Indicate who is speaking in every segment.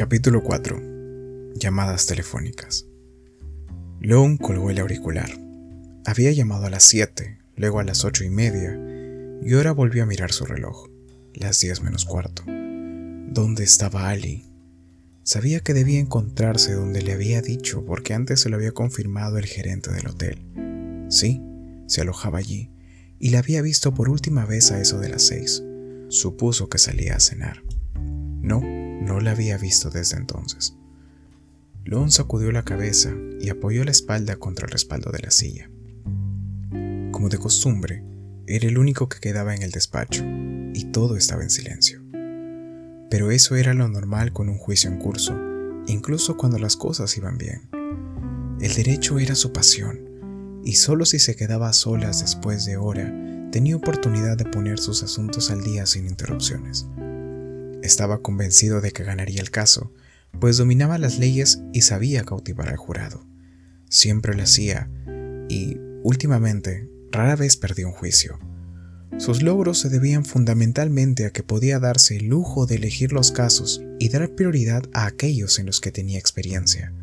Speaker 1: Capítulo 4. Llamadas telefónicas. Lone colgó el auricular. Había llamado a las 7, luego a las ocho y media, y ahora volvió a mirar su reloj, las 10 menos cuarto. ¿Dónde estaba Ali? Sabía que debía encontrarse donde le había dicho porque antes se lo había confirmado el gerente del hotel. Sí, se alojaba allí, y la había visto por última vez a eso de las seis. Supuso que salía a cenar. No, la había visto desde entonces. Lon sacudió la cabeza y apoyó la espalda contra el respaldo de la silla. Como de costumbre, era el único que quedaba en el despacho y todo estaba en silencio. Pero eso era lo normal con un juicio en curso, incluso cuando las cosas iban bien. El derecho era su pasión, y solo si se quedaba a solas después de hora, tenía oportunidad de poner sus asuntos al día sin interrupciones. Estaba convencido de que ganaría el caso, pues dominaba las leyes y sabía cautivar al jurado. Siempre lo hacía y, últimamente, rara vez perdió un juicio. Sus logros se debían fundamentalmente a que podía darse el lujo de elegir los casos y dar prioridad a aquellos en los que tenía experiencia.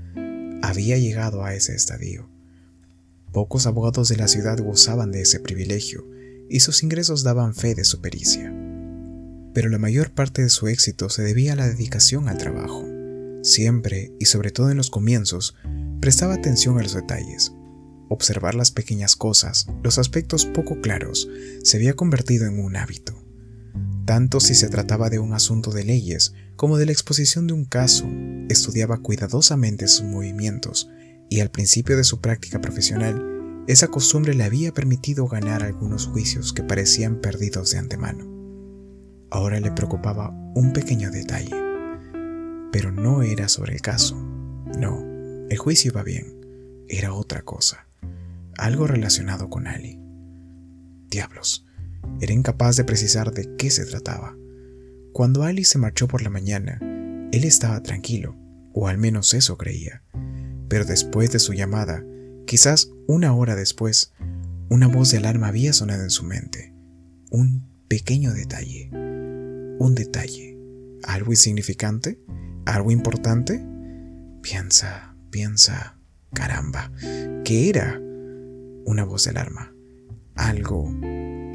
Speaker 1: Había llegado a ese estadio. Pocos abogados de la ciudad gozaban de ese privilegio y sus ingresos daban fe de su pericia. Pero la mayor parte de su éxito se debía a la dedicación al trabajo. Siempre, y sobre todo en los comienzos, prestaba atención a los detalles. Observar las pequeñas cosas, los aspectos poco claros, se había convertido en un hábito. Tanto si se trataba de un asunto de leyes como de la exposición de un caso, estudiaba cuidadosamente sus movimientos y al principio de su práctica profesional, esa costumbre le había permitido ganar algunos juicios que parecían perdidos de antemano. Ahora le preocupaba un pequeño detalle, pero no era sobre el caso. No, el juicio iba bien, era otra cosa, algo relacionado con Ali. Diablos, era incapaz de precisar de qué se trataba. Cuando Ali se marchó por la mañana, él estaba tranquilo, o al menos eso creía. Pero después de su llamada, quizás una hora después, una voz de alarma había sonado en su mente. Un pequeño detalle. Un detalle. ¿Algo insignificante? ¿Algo importante? Piensa, piensa. Caramba. ¿Qué era? Una voz de alarma. Algo.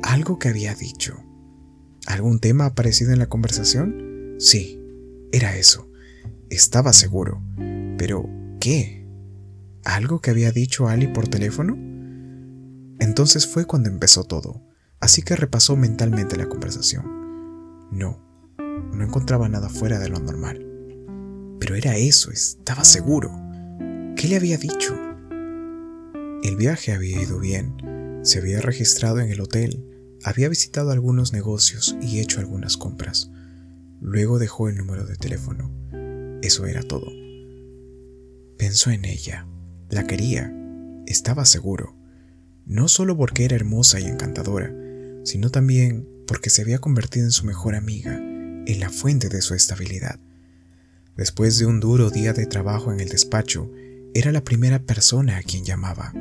Speaker 1: Algo que había dicho. ¿Algún tema aparecido en la conversación? Sí, era eso. Estaba seguro. Pero, ¿qué? ¿Algo que había dicho Ali por teléfono? Entonces fue cuando empezó todo, así que repasó mentalmente la conversación. No, no encontraba nada fuera de lo normal. Pero era eso, estaba seguro. ¿Qué le había dicho? El viaje había ido bien, se había registrado en el hotel, había visitado algunos negocios y hecho algunas compras. Luego dejó el número de teléfono. Eso era todo. Pensó en ella. La quería, estaba seguro, no solo porque era hermosa y encantadora, sino también porque se había convertido en su mejor amiga, en la fuente de su estabilidad. Después de un duro día de trabajo en el despacho, era la primera persona a quien llamaba.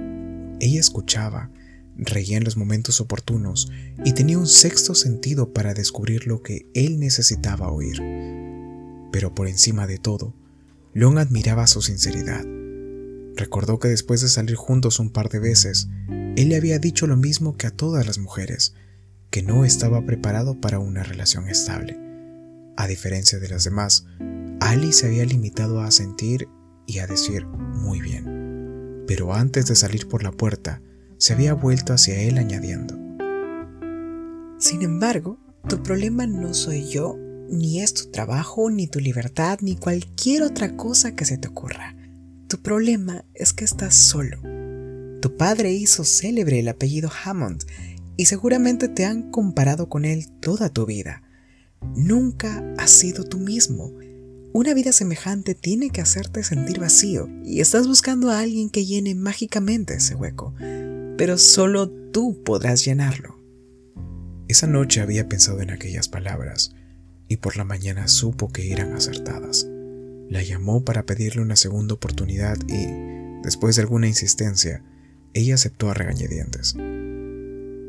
Speaker 1: Ella escuchaba, reía en los momentos oportunos y tenía un sexto sentido para descubrir lo que él necesitaba oír. Pero por encima de todo, Long admiraba su sinceridad. Recordó que después de salir juntos un par de veces, él le había dicho lo mismo que a todas las mujeres, que no estaba preparado para una relación estable. A diferencia de las demás, Ali se había limitado a sentir y a decir muy bien. Pero antes de salir por la puerta, se había vuelto hacia él añadiendo.
Speaker 2: Sin embargo, tu problema no soy yo, ni es tu trabajo, ni tu libertad, ni cualquier otra cosa que se te ocurra. Tu problema es que estás solo. Tu padre hizo célebre el apellido Hammond y seguramente te han comparado con él toda tu vida. Nunca has sido tú mismo. Una vida semejante tiene que hacerte sentir vacío y estás buscando a alguien que llene mágicamente ese hueco, pero solo tú podrás llenarlo.
Speaker 1: Esa noche había pensado en aquellas palabras y por la mañana supo que eran acertadas. La llamó para pedirle una segunda oportunidad y, después de alguna insistencia, ella aceptó a regañadientes.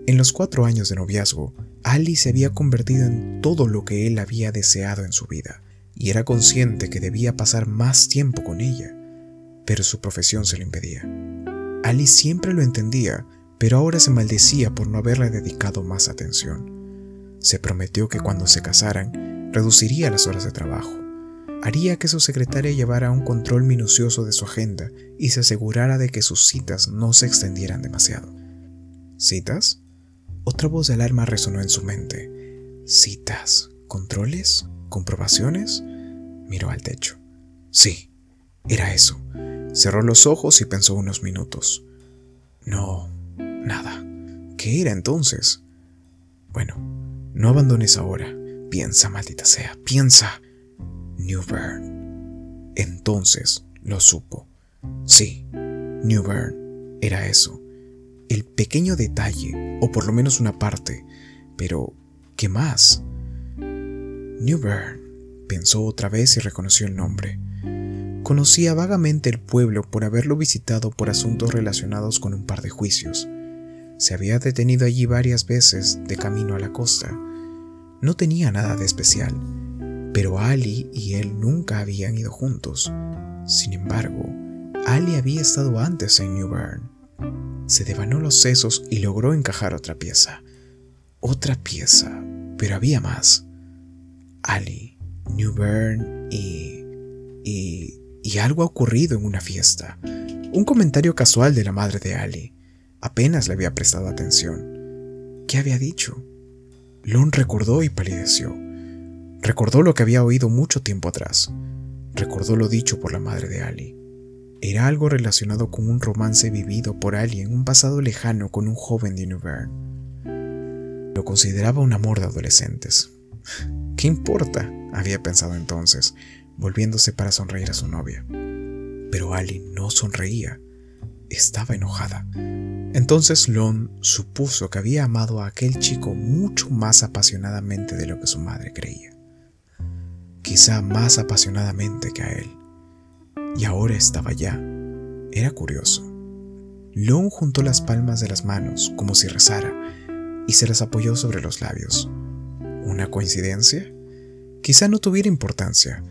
Speaker 1: En los cuatro años de noviazgo, Ali se había convertido en todo lo que él había deseado en su vida. y era consciente que debía pasar más tiempo con ella, pero su profesión se lo impedía. Ali siempre lo entendía, pero ahora se maldecía por no haberle dedicado más atención. Se prometió que cuando se casaran, reduciría las horas de trabajo. Haría que su secretaria llevara un control minucioso de su agenda y se asegurara de que sus citas no se extendieran demasiado. ¿Citas? Otra voz de alarma resonó en su mente. ¿Citas? ¿Controles? ¿Comprobaciones? Miró al techo. Sí, era eso. Cerró los ojos y pensó unos minutos. No, nada. ¿Qué era entonces? Bueno, no abandones ahora. Piensa, maldita sea, piensa. New Bern. Entonces lo supo. Sí, New Bern era eso. El pequeño detalle, o por lo menos una parte. Pero, ¿qué más? New Bern, pensó otra vez y reconoció el nombre. Conocía vagamente el pueblo por haberlo visitado por asuntos relacionados con un par de juicios. Se había detenido allí varias veces de camino a la costa. No tenía nada de especial, pero Ali y él nunca habían ido juntos. Sin embargo, Ali había estado antes en New Bern. Se devanó los sesos y logró encajar otra pieza. Otra pieza, pero había más. Ali, New Bern y... y y algo ha ocurrido en una fiesta. Un comentario casual de la madre de Ali. Apenas le había prestado atención. ¿Qué había dicho? Lon recordó y palideció. Recordó lo que había oído mucho tiempo atrás. Recordó lo dicho por la madre de Ali. Era algo relacionado con un romance vivido por Ali en un pasado lejano con un joven de Newbern. Lo consideraba un amor de adolescentes. ¿Qué importa? había pensado entonces volviéndose para sonreír a su novia. Pero Ali no sonreía, estaba enojada. Entonces Lon supuso que había amado a aquel chico mucho más apasionadamente de lo que su madre creía. Quizá más apasionadamente que a él. Y ahora estaba ya. Era curioso. Lon juntó las palmas de las manos como si rezara y se las apoyó sobre los labios. ¿Una coincidencia? Quizá no tuviera importancia,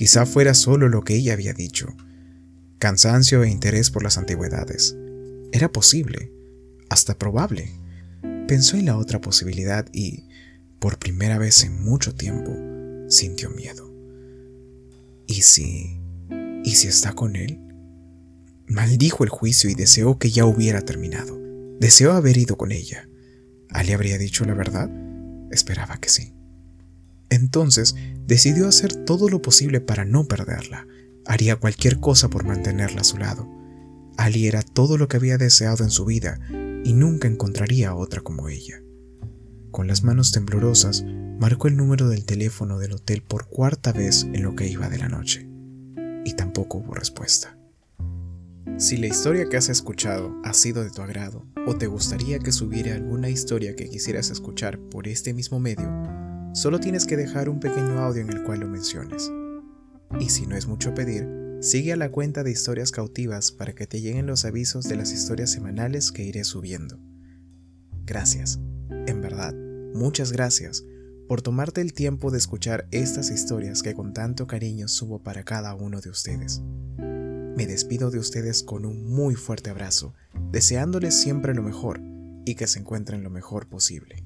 Speaker 1: Quizá fuera solo lo que ella había dicho, cansancio e interés por las antigüedades. Era posible, hasta probable. Pensó en la otra posibilidad y, por primera vez en mucho tiempo, sintió miedo. ¿Y si... ¿Y si está con él? Maldijo el juicio y deseó que ya hubiera terminado. Deseó haber ido con ella. ¿Ali habría dicho la verdad? Esperaba que sí. Entonces decidió hacer todo lo posible para no perderla. Haría cualquier cosa por mantenerla a su lado. Ali era todo lo que había deseado en su vida y nunca encontraría otra como ella. Con las manos temblorosas, marcó el número del teléfono del hotel por cuarta vez en lo que iba de la noche. Y tampoco hubo respuesta. Si la historia que has escuchado ha sido de tu agrado o te gustaría que subiera alguna historia que quisieras escuchar por este mismo medio, Solo tienes que dejar un pequeño audio en el cual lo menciones. Y si no es mucho pedir, sigue a la cuenta de historias cautivas para que te lleguen los avisos de las historias semanales que iré subiendo. Gracias, en verdad, muchas gracias por tomarte el tiempo de escuchar estas historias que con tanto cariño subo para cada uno de ustedes. Me despido de ustedes con un muy fuerte abrazo, deseándoles siempre lo mejor y que se encuentren lo mejor posible.